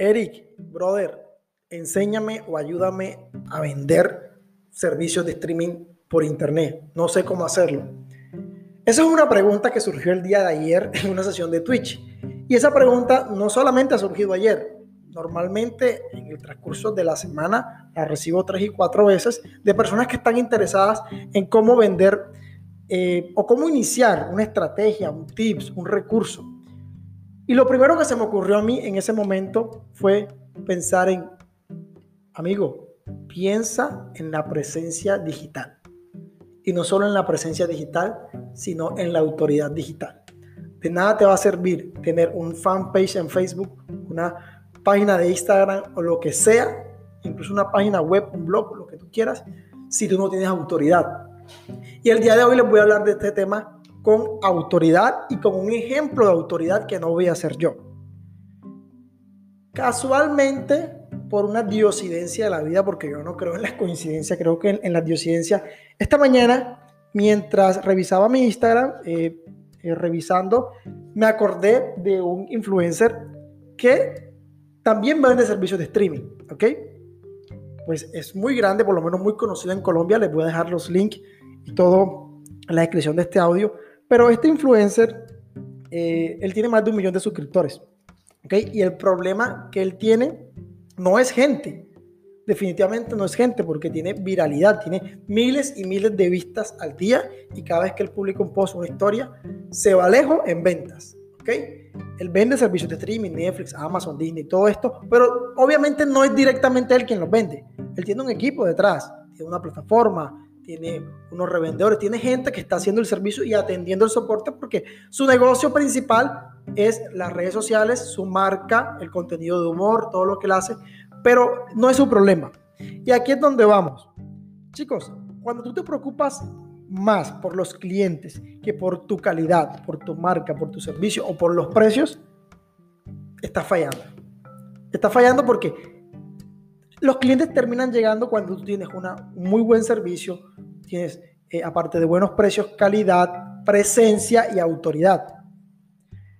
Eric, brother, enséñame o ayúdame a vender servicios de streaming por internet. No sé cómo hacerlo. Esa es una pregunta que surgió el día de ayer en una sesión de Twitch. Y esa pregunta no solamente ha surgido ayer. Normalmente en el transcurso de la semana la recibo tres y cuatro veces de personas que están interesadas en cómo vender eh, o cómo iniciar una estrategia, un tips, un recurso. Y lo primero que se me ocurrió a mí en ese momento fue pensar en, amigo, piensa en la presencia digital y no solo en la presencia digital, sino en la autoridad digital. De nada te va a servir tener un fanpage en Facebook, una página de Instagram o lo que sea, incluso una página web, un blog, lo que tú quieras, si tú no tienes autoridad. Y el día de hoy les voy a hablar de este tema con autoridad y con un ejemplo de autoridad que no voy a hacer yo. Casualmente, por una diosidencia de la vida, porque yo no creo en las coincidencias, creo que en, la diosidencia. Esta mañana, mientras revisaba mi Instagram, eh, eh, revisando, me acordé de un influencer que también vende servicios de streaming, ¿ok? Pues es muy grande, por lo menos muy conocido en Colombia. Les voy a dejar los links y todo en la descripción de este audio. Pero este influencer, eh, él tiene más de un millón de suscriptores, ¿ok? Y el problema que él tiene no es gente. Definitivamente no es gente porque tiene viralidad, tiene miles y miles de vistas al día y cada vez que él publica un post una historia, se va lejos en ventas. ¿ok? Él vende servicios de streaming, Netflix, Amazon, Disney, todo esto, pero obviamente no es directamente él quien los vende. Él tiene un equipo detrás, tiene una plataforma, tiene unos revendedores, tiene gente que está haciendo el servicio y atendiendo el soporte porque su negocio principal es las redes sociales, su marca, el contenido de humor, todo lo que él hace, pero no es su problema. Y aquí es donde vamos. Chicos, cuando tú te preocupas más por los clientes que por tu calidad, por tu marca, por tu servicio o por los precios, estás fallando. Estás fallando porque los clientes terminan llegando cuando tú tienes un muy buen servicio, tienes, eh, aparte de buenos precios, calidad, presencia y autoridad.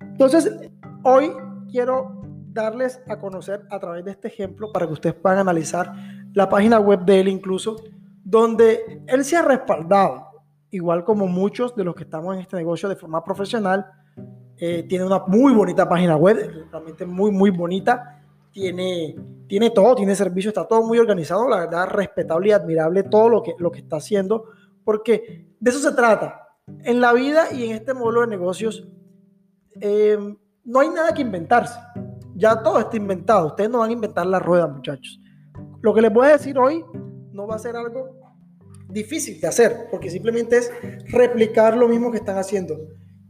Entonces, hoy quiero darles a conocer a través de este ejemplo para que ustedes puedan analizar la página web de él incluso, donde él se ha respaldado, igual como muchos de los que estamos en este negocio de forma profesional, eh, tiene una muy bonita página web, realmente muy, muy bonita tiene, tiene todo, tiene servicio, está todo muy organizado, la verdad, respetable y admirable todo lo que, lo que está haciendo, porque de eso se trata. En la vida y en este modelo de negocios, em, no hay nada que inventarse. Ya todo está inventado. Ustedes no van a inventar la rueda, muchachos. Lo que les voy a decir hoy no va a ser algo difícil de hacer, porque simplemente es replicar lo mismo que están haciendo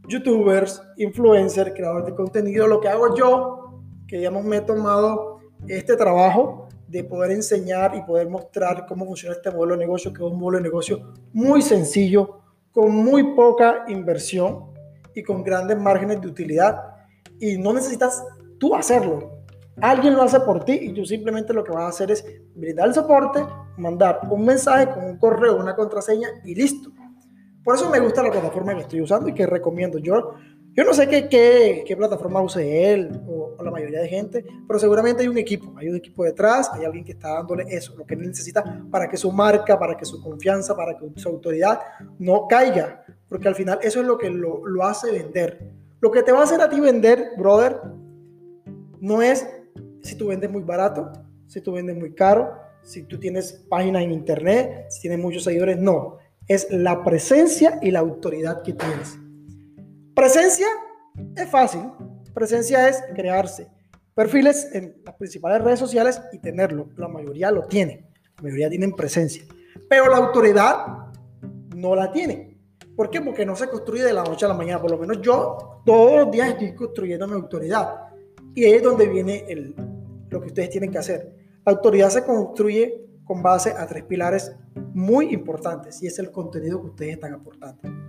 youtubers, influencers, creadores de contenido, lo que hago yo que digamos me he tomado este trabajo de poder enseñar y poder mostrar cómo funciona este modelo de negocio, que es un modelo de negocio muy sencillo, con muy poca inversión y con grandes márgenes de utilidad. Y no necesitas tú hacerlo. Alguien lo hace por ti y tú simplemente lo que vas a hacer es brindar el soporte, mandar un mensaje con un correo, una contraseña y listo. Por eso me gusta la plataforma que estoy usando y que recomiendo. Yo yo no sé qué, qué, qué plataforma use él o, la mayoría de gente, pero seguramente hay un equipo, hay un equipo detrás, hay alguien que está dándole eso, lo que él necesita para que su marca, para que su confianza, para que su autoridad no caiga, porque al final eso es lo que lo, lo hace vender. Lo que te va a hacer a ti vender, brother, no es si tú vendes muy barato, si tú vendes muy caro, si tú tienes páginas en internet, si tienes muchos seguidores, no. Es la presencia y la autoridad que tienes. Presencia es fácil. Presencia es crearse perfiles en las principales redes sociales y tenerlo. La mayoría lo tiene. La mayoría tienen presencia. Pero la autoridad no la tiene. ¿Por qué? Porque no se construye de la noche a la mañana. Por lo menos yo todos los días estoy construyendo mi autoridad. Y ahí es donde viene el, lo que ustedes tienen que hacer. La autoridad se construye con base a tres pilares muy importantes y es el contenido que ustedes están aportando.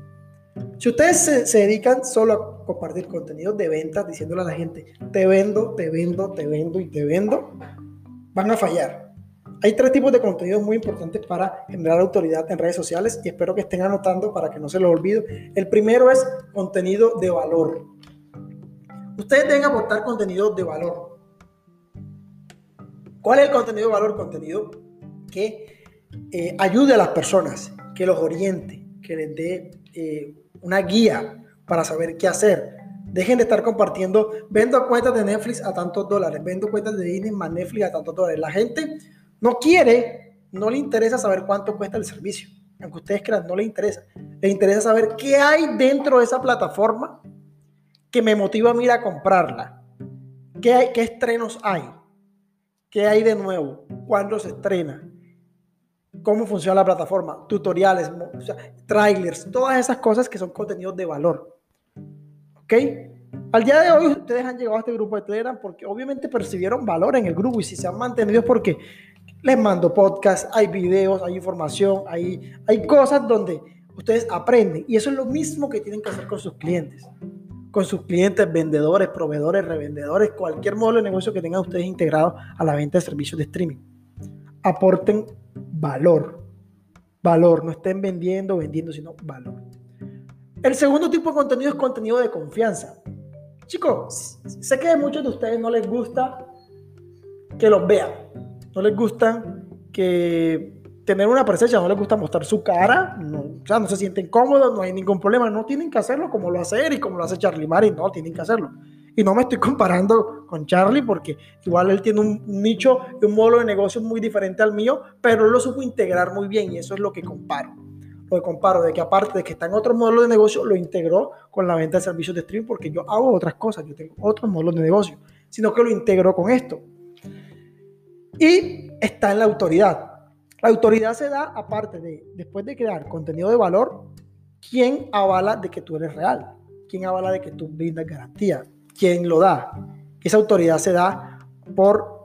Si ustedes se, dedican solo a compartir contenido de ventas, diciéndole a la gente, te vendo, te vendo, te vendo y te vendo, van a fallar. Hay tres tipos de contenidos muy importantes para generar autoridad en redes sociales y espero que estén anotando para que no se lo olvide. El primero es contenido de valor. Ustedes deben aportar contenido de valor. ¿Cuál es el contenido de valor? Contenido que eh, ayude a las personas, que los oriente, que les dé eh, una guía para saber qué hacer. Dejen de estar compartiendo, vendo cuentas de Netflix a tantos dólares, vendo cuentas de Disney más Netflix a tantos dólares. La gente no quiere, no le interesa saber cuánto cuesta el servicio. Aunque ustedes crean, no le interesa. Le interesa saber qué hay dentro de esa plataforma que me motiva a mí a comprarla. ¿Qué, qué estrenos hay? ¿Qué hay de nuevo? ¿Cuándo se estrena? ¿Cómo funciona la plataforma? Tutoriales, trailers, todas esas cosas que son contenidos de valor. ¿Ok? Al día de hoy ustedes han llegado a este grupo de Telegram porque obviamente percibieron valor en el grupo y si se han mantenido es porque les mando podcast, hay videos, hay información, hay, hay cosas donde ustedes aprenden y eso es lo mismo que tienen que hacer con sus clientes con sus clientes, vendedores, proveedores, revendedores, cualquier modelo de negocio que tengan ustedes integrado a la venta de servicios de streaming. Aporten valor. Valor, no estén vendiendo, vendiendo, sino valor. El segundo tipo de contenido es contenido de confianza. Chicos, sé que a muchos de ustedes no les gusta que los vean. No les gusta que tener una presencia, no les gusta mostrar su cara, no, o sea, no se sienten cómodos, no hay ningún problema, no tienen que hacerlo como lo hace y como lo hace Charlie Mari, no, tienen que hacerlo. Y no me estoy comparando con Charlie porque igual él tiene un nicho y un modelo de negocio muy diferente al mío, pero él lo supo integrar muy bien y eso es lo que comparo. Lo que comparo, de que aparte de que está en otro modelo de negocio, lo integró con la venta de servicios de streaming porque yo hago otras cosas, yo tengo otros modelos de negocio, sino que lo integro con esto. Y está en la autoridad la autoridad se da aparte de, después de crear contenido de valor, ¿quién avala de que tú eres real? ¿Quién avala de que tú brindas garantía? ¿Quién lo da? Esa autoridad se da por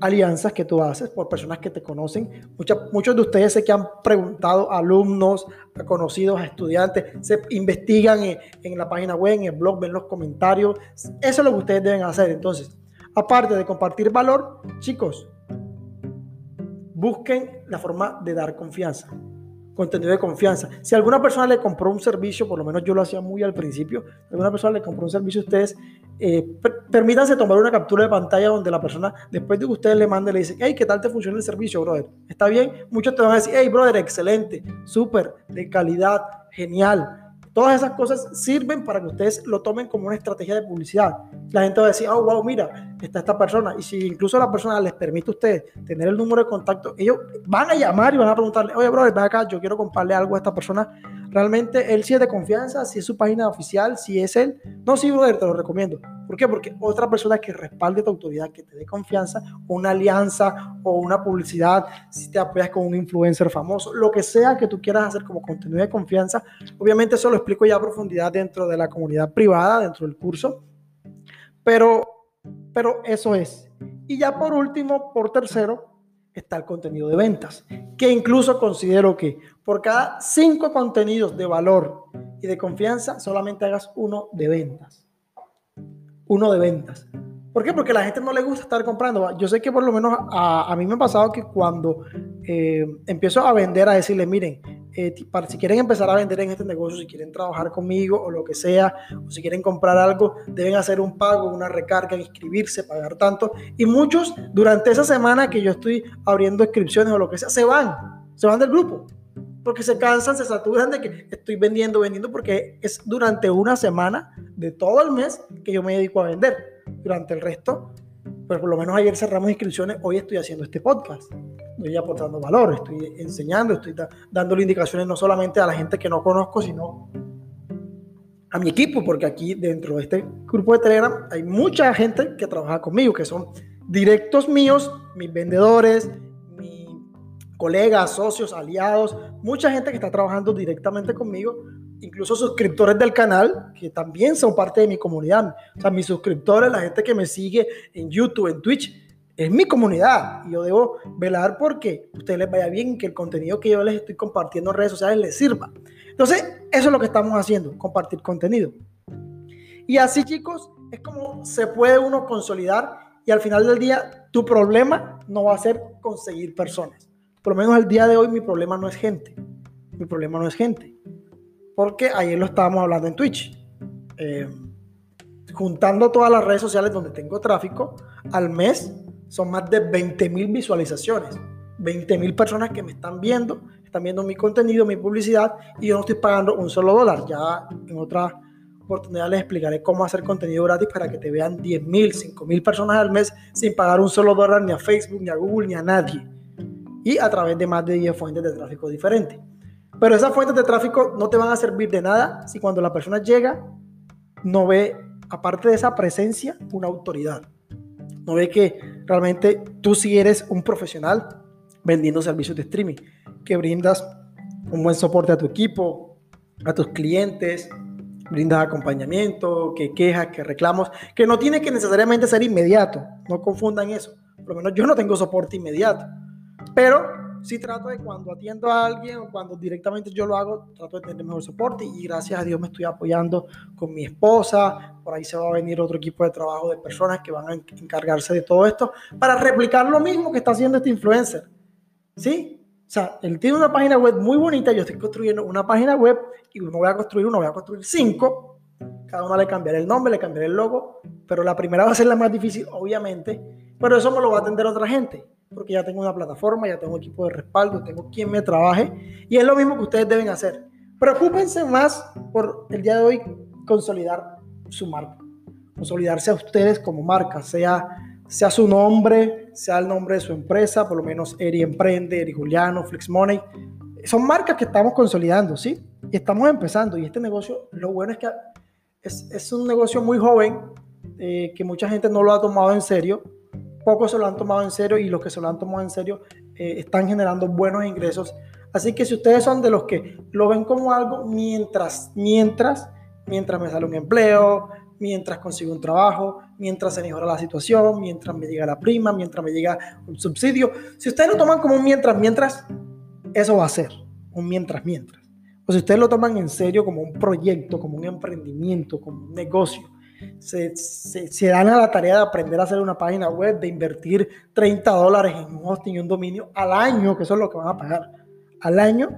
alianzas que tú haces, por personas que te conocen. muchos de ustedes sé que han preguntado a alumnos, a conocidos, a estudiantes, se investigan en, en la página web, en el blog, ven los comentarios. Eso es lo que ustedes deben hacer. Entonces, aparte de compartir valor, chicos, busquen la forma de dar confianza, contenido de confianza. Si alguna persona le compró un servicio, por lo menos yo lo hacía muy al principio, alguna persona le compró un servicio a ustedes, eh, permítanse tomar una captura de pantalla donde la persona, después de que ustedes le manden, le dice, hey, ¿qué tal te funciona el servicio, brother? ¿Está bien? Muchos te van a decir, hey, brother, excelente, súper, de calidad, genial Todas esas cosas sirven para que ustedes lo tomen como una estrategia de publicidad. La gente va a decir, oh, wow, mira, está esta persona. Y si incluso la persona les permite a ustedes tener el número de contacto, ellos van a llamar y van a preguntarle, oye, brother, ven acá, yo quiero comprarle algo a esta persona. Realmente él sí es de confianza, si es su página oficial, si es él. No, sí, brother, te lo recomiendo. ¿Por qué? Porque otra persona que respalde tu autoridad, que te dé confianza, una alianza o una publicidad, si te apoyas con un influencer famoso, lo que sea que tú quieras hacer como contenido de confianza, obviamente eso lo explico ya a profundidad dentro de la comunidad privada, dentro del curso, pero, pero eso es. Y ya por último, por tercero, está el contenido de ventas, que incluso considero que por cada cinco contenidos de valor y de confianza, solamente hagas uno de ventas uno de ventas. ¿Por qué? Porque a la gente no le gusta estar comprando. Yo sé que por lo menos a, mí me ha pasado que cuando eh, empiezo a vender, a decirle, miren, eh, para, si quieren empezar a vender en este negocio, si quieren trabajar conmigo o lo que sea, o si quieren comprar algo, deben hacer un pago, una recarga, inscribirse, pagar tanto. Y muchos durante esa semana que yo estoy abriendo inscripciones o lo que sea, se van, se van del grupo porque se cansan, se saturan de que estoy vendiendo, vendiendo, porque es durante una semana de todo el mes que yo me dedico a vender. Durante el resto, pues por lo menos ayer cerramos inscripciones, hoy estoy haciendo este podcast. Estoy aportando valor, estoy enseñando, estoy dándole indicaciones no solamente a la gente que no conozco, sino a mi equipo, porque aquí dentro de este grupo de Telegram hay mucha gente que trabaja conmigo, que son directos míos, mis vendedores, colegas, socios, aliados, mucha gente que está trabajando directamente conmigo, incluso suscriptores del canal, que también son parte de mi comunidad. O sea, mis suscriptores, la gente que me sigue en YouTube, en Twitch, es mi comunidad. Y yo debo velar porque a ustedes les vaya bien, que el contenido que yo les estoy compartiendo en redes sociales les sirva. Entonces, eso es lo que estamos haciendo, compartir contenido. Y así, chicos, es como se puede uno consolidar y al final del día tu problema no va a ser conseguir personas por lo menos el día de hoy mi problema no es gente. Mi problema no es gente. Porque ayer lo estábamos hablando en Twitch. Eh, juntando todas las redes sociales donde tengo tráfico, al mes son más de 20 mil visualizaciones. 20 mil personas que me están viendo, están viendo mi contenido, mi publicidad y yo no estoy pagando un solo dólar. Ya en otra oportunidad les explicaré cómo hacer contenido gratis para que te vean 10 mil, 5 mil personas al mes sin pagar un solo dólar ni a Facebook, ni a Google, ni a nadie. Y a través de más de 10 fuentes de tráfico diferentes. Pero esas fuentes de tráfico no te van a servir de nada si cuando la persona llega no ve, aparte de esa presencia, una autoridad. No ve que realmente tú sí eres un profesional vendiendo servicios de streaming, que brindas un buen soporte a tu equipo, a tus clientes, brindas acompañamiento, que quejas, que reclamos, que no tiene que necesariamente ser inmediato, no confundan eso. Por lo menos yo no tengo soporte inmediato, pero sí trato de cuando atiendo a alguien o cuando directamente yo lo hago, trato de tener mejor soporte y gracias a Dios me estoy apoyando con mi esposa, por ahí se va a venir otro equipo de trabajo de personas que van a encargarse de todo esto para replicar lo mismo que está haciendo este influencer. ¿Sí? O sea, él tiene una página web muy bonita, yo estoy construyendo una página web y uno voy a construir uno, voy a construir cinco, cada uno le cambiaré el nombre, le cambiaré el logo, pero la primera va a ser la más difícil, obviamente, pero eso me lo va a atender otra gente porque ya tengo una plataforma, ya tengo equipo de respaldo, tengo quien me trabaje y es lo mismo que ustedes deben hacer. Preocúpense más por el día de hoy consolidar su marca, consolidarse a ustedes como marca, sea, sea su nombre, sea el nombre de su empresa, por lo menos Eri Emprende, Eri Juliano, Flex Money. Son marcas que estamos consolidando, ¿sí? Y estamos empezando. Y este negocio, lo bueno es que es, es un negocio muy joven, eh, que mucha gente no lo ha tomado en serio pocos se lo han tomado en serio y los que se lo han tomado en serio eh, están generando buenos ingresos. Así que si ustedes son de los que lo ven como algo mientras, mientras, mientras me sale un empleo, mientras consigo un trabajo, mientras se mejora la situación, mientras me llega la prima, mientras me llega un subsidio, si ustedes lo toman como un mientras, mientras, eso va a ser un mientras, mientras. O si ustedes lo toman en serio como un proyecto, como un emprendimiento, como un negocio, se, se, dan a la tarea de aprender a hacer una página web, de invertir 30 dólares en un hosting y un dominio al año, que eso es lo que van a pagar. Al año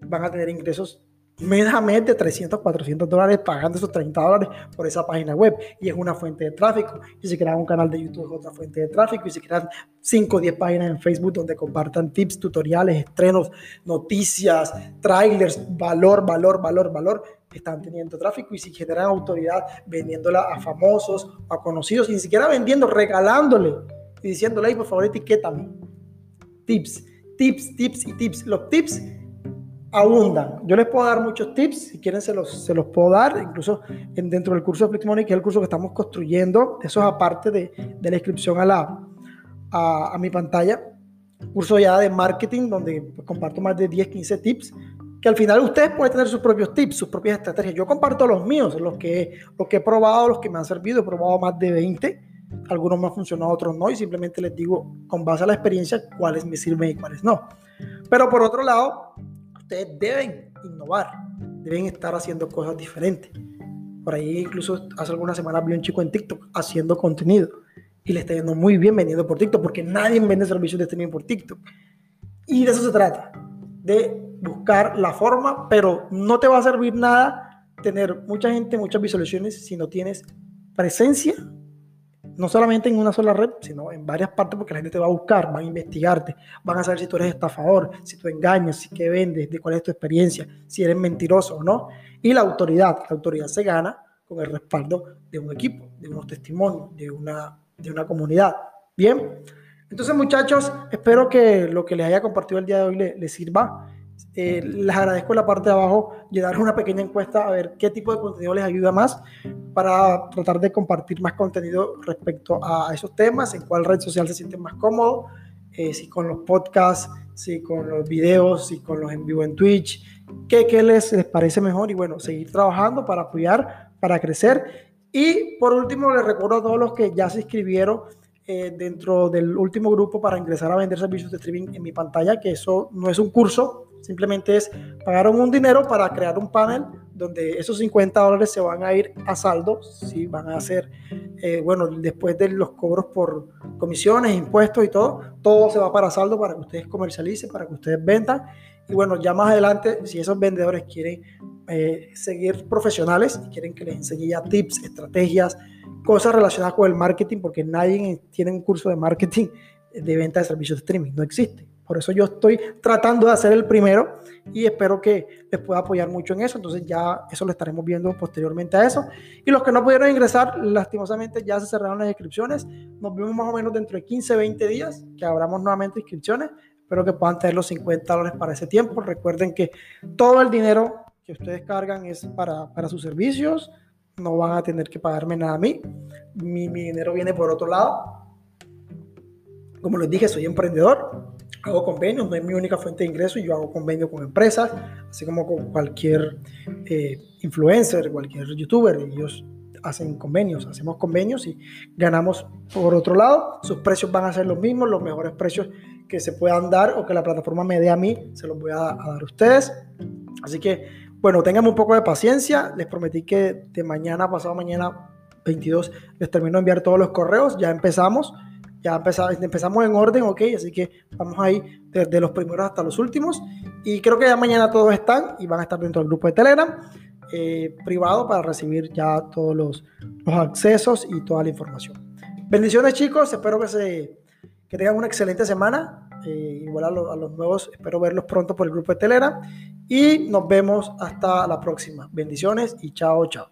van a tener ingresos mes a mes de 300, 400 dólares pagando esos 30 dólares por esa página web. Y es una fuente de tráfico. Y si crean un canal de YouTube es otra fuente de tráfico. Y si crean 5 o 10 páginas en Facebook donde compartan tips, tutoriales, estrenos, noticias, trailers, valor, valor, valor, valor, están teniendo tráfico y si generan autoridad vendiéndola a famosos a conocidos, ni siquiera vendiendo, regalándole y diciéndole, por favor, etiquétame. Tips, tips, tips y tips. Los tips abundan. Yo les puedo dar muchos tips, si quieren se los, se los puedo dar, incluso en, dentro del curso de Flix Money, que es el curso que estamos construyendo, eso es aparte de, de la inscripción a, la, a, a mi pantalla, curso ya de marketing donde comparto más de 10, 15 tips que al final ustedes pueden tener sus propios tips, sus propias estrategias. Yo comparto los míos, los que, los que he probado, los que me han servido. He probado más de 20. Algunos me han funcionado, otros no. Y simplemente les digo, con base a la experiencia, cuáles me sirven y cuáles no. Pero por otro lado, ustedes deben innovar. Deben estar haciendo cosas diferentes. Por ahí incluso hace algunas semanas vi un chico en TikTok haciendo contenido. Y le está yendo muy bien vendiendo por TikTok porque nadie vende servicios de streaming por TikTok. Y de eso se trata. De buscar la forma, pero no te va a servir nada tener mucha gente, muchas visualizaciones si no tienes presencia, no solamente en una sola red, sino en varias partes, porque la gente te va a buscar, van a investigarte, van a saber si tú eres estafador, si tú engañas, si qué vendes, de cuál es tu experiencia, si eres mentiroso o no. Y la autoridad, la autoridad se gana con el respaldo de un equipo, de unos testimonios, de una, de una comunidad. Bien, entonces muchachos, espero que lo que les haya compartido el día de hoy les, les sirva. Eh, les agradezco en la parte de abajo llevar una pequeña encuesta a ver qué tipo de contenido les ayuda más para tratar de compartir más contenido respecto a esos temas, en cuál red social se sienten más cómodos, eh, si con los podcasts, si con los videos, si con los en vivo en Twitch, qué, qué les, les parece mejor y bueno, seguir trabajando para apoyar, para crecer. Y por último, les recuerdo a todos los que ya se inscribieron eh, dentro del último grupo para ingresar a vender servicios de streaming en mi pantalla, que eso no es un curso, simplemente es pagaron un dinero para crear un panel donde esos 50 dólares se van a ir a saldo, si van a ser, eh, bueno, después de los cobros por comisiones, impuestos y todo, todo se va para saldo para que ustedes comercialicen, para que ustedes vendan Y bueno, ya más adelante, si esos vendedores quieren eh, seguir profesionales, quieren que les enseñe ya tips, estrategias, cosas relacionadas con el marketing, porque nadie tiene un curso de marketing de venta de servicios de streaming, no existe. Por eso yo estoy tratando de hacer el primero y espero que les pueda apoyar mucho en eso. Entonces ya eso lo estaremos viendo posteriormente a eso. Y los que no pudieron ingresar, lastimosamente ya se cerraron las inscripciones. Nos vemos más o menos dentro de 15, 20 días que abramos nuevamente inscripciones. Espero que puedan tener los 50 dólares para ese tiempo. Recuerden que todo el dinero que ustedes cargan es para, para sus servicios. No van a tener que pagarme nada a mí. Mi, mi dinero viene por otro lado. Como les dije, soy emprendedor hago convenios, no es mi única fuente de ingreso, yo hago convenios con empresas, así como con cualquier eh, influencer, cualquier youtuber, ellos hacen convenios, hacemos convenios y ganamos por otro lado, sus precios van a ser los mismos, los mejores precios que se puedan dar o que la plataforma me dé a mí, se los voy a, a dar a ustedes. Así que, bueno, tengan un poco de paciencia, les prometí que de mañana, pasado mañana 22, les termino de enviar todos los correos, ya empezamos ya empezamos, empezamos en orden, ok, así que vamos ahí desde los primeros hasta los últimos. Y creo que ya mañana todos están y van a estar dentro del grupo de Telegram eh, privado para recibir ya todos los, los, accesos y toda la información. Bendiciones chicos, espero que, se, que tengan una excelente semana. Eh, igual a, a los nuevos, espero verlos pronto por el grupo de Telegram. Y nos vemos hasta la próxima. Bendiciones y chao, chao.